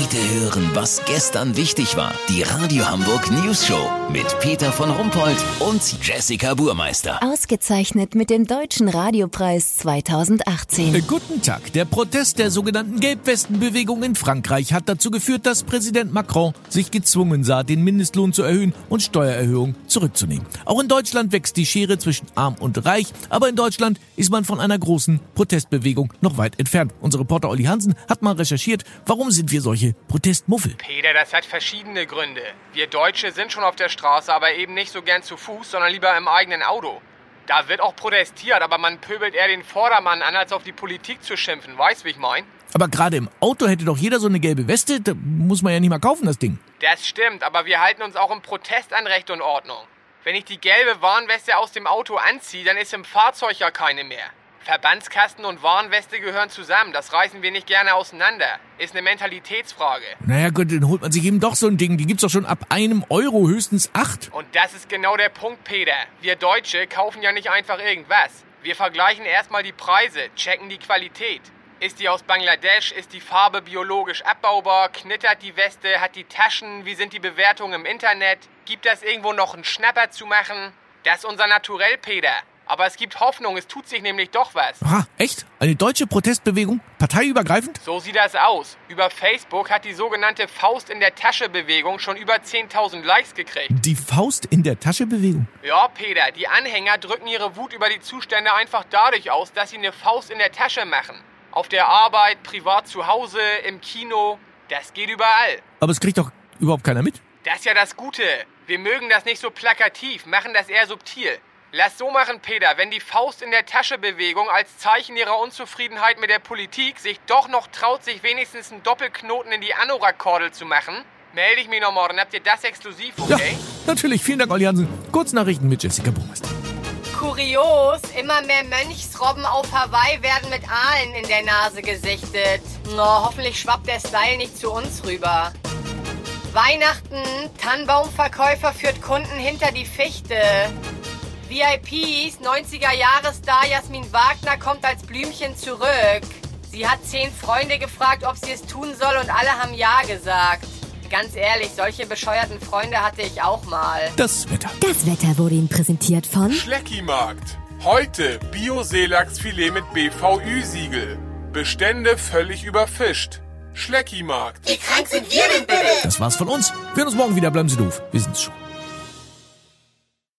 Heute hören, was gestern wichtig war. Die Radio Hamburg News Show mit Peter von Rumpold und Jessica Burmeister. Ausgezeichnet mit dem Deutschen Radiopreis 2018. Äh, guten Tag. Der Protest der sogenannten Gelbwestenbewegung in Frankreich hat dazu geführt, dass Präsident Macron sich gezwungen sah, den Mindestlohn zu erhöhen und Steuererhöhungen zurückzunehmen. Auch in Deutschland wächst die Schere zwischen arm und reich, aber in Deutschland ist man von einer großen Protestbewegung noch weit entfernt. Unser Reporter Olli Hansen hat mal recherchiert, warum sind wir solche Protestmuffel? Peter, das hat verschiedene Gründe. Wir Deutsche sind schon auf der Straße, aber eben nicht so gern zu Fuß, sondern lieber im eigenen Auto. Da wird auch protestiert, aber man pöbelt eher den Vordermann an, als auf die Politik zu schimpfen. Weißt, wie ich mein? Aber gerade im Auto hätte doch jeder so eine gelbe Weste. Da muss man ja nicht mal kaufen, das Ding. Das stimmt, aber wir halten uns auch im Protest an Recht und Ordnung. Wenn ich die gelbe Warnweste aus dem Auto anziehe, dann ist im Fahrzeug ja keine mehr. Verbandskasten und Warnweste gehören zusammen. Das reißen wir nicht gerne auseinander. Ist eine Mentalitätsfrage. Naja gut, dann holt man sich eben doch so ein Ding. Die gibt's doch schon ab einem Euro, höchstens acht. Und das ist genau der Punkt, Peter. Wir Deutsche kaufen ja nicht einfach irgendwas. Wir vergleichen erstmal die Preise, checken die Qualität. Ist die aus Bangladesch? Ist die Farbe biologisch abbaubar? Knittert die Weste? Hat die Taschen? Wie sind die Bewertungen im Internet? Gibt es irgendwo noch einen Schnapper zu machen? Das ist unser Naturell, Peter. Aber es gibt Hoffnung, es tut sich nämlich doch was. Aha, echt? Eine deutsche Protestbewegung? Parteiübergreifend? So sieht das aus. Über Facebook hat die sogenannte Faust in der Tasche Bewegung schon über 10.000 Likes gekriegt. Die Faust in der Tasche Bewegung? Ja, Peter, die Anhänger drücken ihre Wut über die Zustände einfach dadurch aus, dass sie eine Faust in der Tasche machen. Auf der Arbeit, privat zu Hause, im Kino. Das geht überall. Aber es kriegt doch überhaupt keiner mit. Das ist ja das Gute. Wir mögen das nicht so plakativ, machen das eher subtil. Lass so machen, Peter, wenn die Faust in der Tasche Bewegung als Zeichen ihrer Unzufriedenheit mit der Politik sich doch noch traut, sich wenigstens einen Doppelknoten in die Anorak-Kordel zu machen, melde ich mich noch morgen. Habt ihr das exklusiv, okay? Ja, natürlich. Vielen Dank, Olli Hansen. Kurznachrichten mit Jessica Burmeister. Kurios, immer mehr Mönchsrobben auf Hawaii werden mit Aalen in der Nase gesichtet. No, hoffentlich schwappt der Style nicht zu uns rüber. Weihnachten, Tannenbaumverkäufer führt Kunden hinter die Fichte. VIPs, 90er-Jahres-Star Jasmin Wagner kommt als Blümchen zurück. Sie hat zehn Freunde gefragt, ob sie es tun soll und alle haben Ja gesagt. Ganz ehrlich, solche bescheuerten Freunde hatte ich auch mal. Das Wetter. Das Wetter wurde Ihnen präsentiert von Schleckimarkt. Heute Bio-Seelachsfilet mit BVÜ-Siegel. Bestände völlig überfischt. Schleckimarkt. Wie krank sind wir denn bitte? Das war's von uns. Wir hören uns morgen wieder. Bleiben Sie doof. Wir sind's schon.